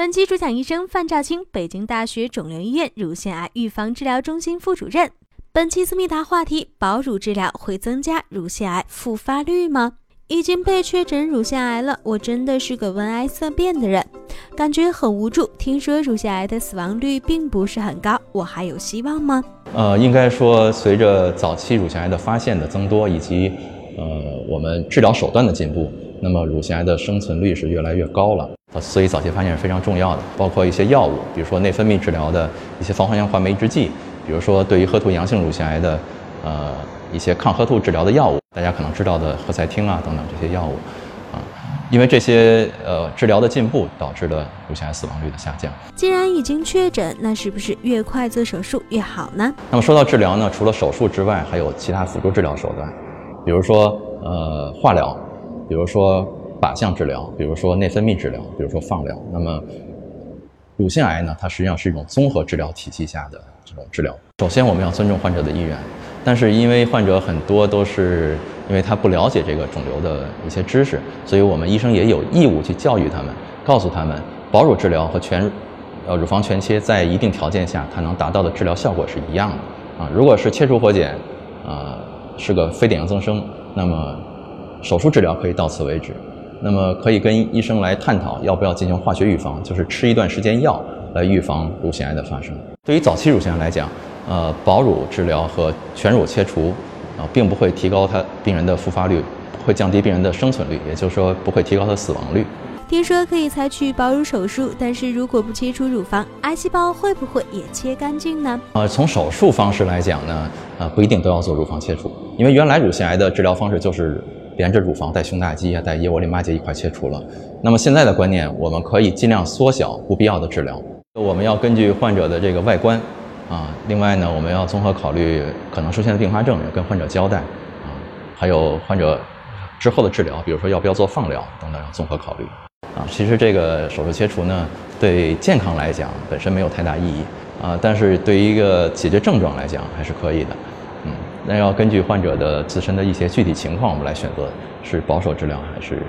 本期主讲医生范兆清，北京大学肿瘤医院乳腺癌预防治疗中心副主任。本期思密达话题：保乳治疗会增加乳腺癌复发率吗？已经被确诊乳腺癌了，我真的是个闻癌色变的人，感觉很无助。听说乳腺癌的死亡率并不是很高，我还有希望吗？呃，应该说，随着早期乳腺癌的发现的增多，以及呃我们治疗手段的进步，那么乳腺癌的生存率是越来越高了。所以早期发现是非常重要的，包括一些药物，比如说内分泌治疗的一些防环氧化酶抑制剂，比如说对于赫图阳性乳腺癌的呃一些抗赫图治疗的药物，大家可能知道的赫塞汀啊等等这些药物，啊，因为这些呃治疗的进步导致了乳腺癌死亡率的下降。既然已经确诊，那是不是越快做手术越好呢？那么说到治疗呢，除了手术之外，还有其他辅助治疗手段，比如说呃化疗，比如说。靶向治疗，比如说内分泌治疗，比如说放疗。那么，乳腺癌呢？它实际上是一种综合治疗体系下的这种治疗。首先，我们要尊重患者的意愿，但是因为患者很多都是因为他不了解这个肿瘤的一些知识，所以我们医生也有义务去教育他们，告诉他们保乳治疗和全呃乳房全切在一定条件下它能达到的治疗效果是一样的啊。如果是切除活检，啊是个非典型增生，那么手术治疗可以到此为止。那么可以跟医生来探讨要不要进行化学预防，就是吃一段时间药来预防乳腺癌的发生。对于早期乳腺癌来讲，呃，保乳治疗和全乳切除啊，并不会提高它病人的复发率，会降低病人的生存率，也就是说不会提高它死亡率。听说可以采取保乳手术，但是如果不切除乳房，癌细胞会不会也切干净呢？呃，从手术方式来讲呢，呃，不一定都要做乳房切除，因为原来乳腺癌的治疗方式就是。连着乳房带胸大肌啊，带腋窝淋巴结一块切除了。那么现在的观念，我们可以尽量缩小不必要的治疗。我们要根据患者的这个外观啊，另外呢，我们要综合考虑可能出现的并发症，跟患者交代啊，还有患者之后的治疗，比如说要不要做放疗等等，要综合考虑啊。其实这个手术切除呢，对健康来讲本身没有太大意义啊，但是对于一个解决症状来讲还是可以的。嗯那要根据患者的自身的一些具体情况，我们来选择是保守治疗还是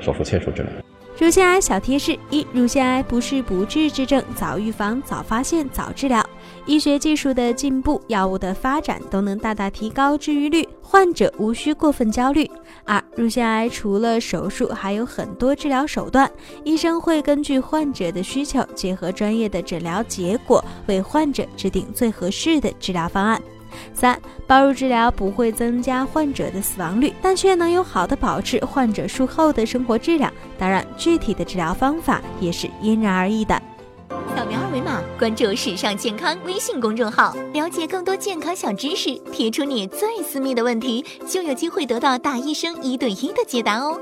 手术切除治疗。乳腺癌小贴士：一、乳腺癌不是不治之症，早预防、早发现、早治疗。医学技术的进步、药物的发展都能大大提高治愈率，患者无需过分焦虑。二、乳腺癌除了手术，还有很多治疗手段，医生会根据患者的需求，结合专业的诊疗结果，为患者制定最合适的治疗方案。三，保乳治疗不会增加患者的死亡率，但却能有好的保持患者术后的生活质量。当然，具体的治疗方法也是因人而异的。扫描二维码关注“时尚健康”微信公众号，了解更多健康小知识，提出你最私密的问题，就有机会得到大医生一对一的解答哦。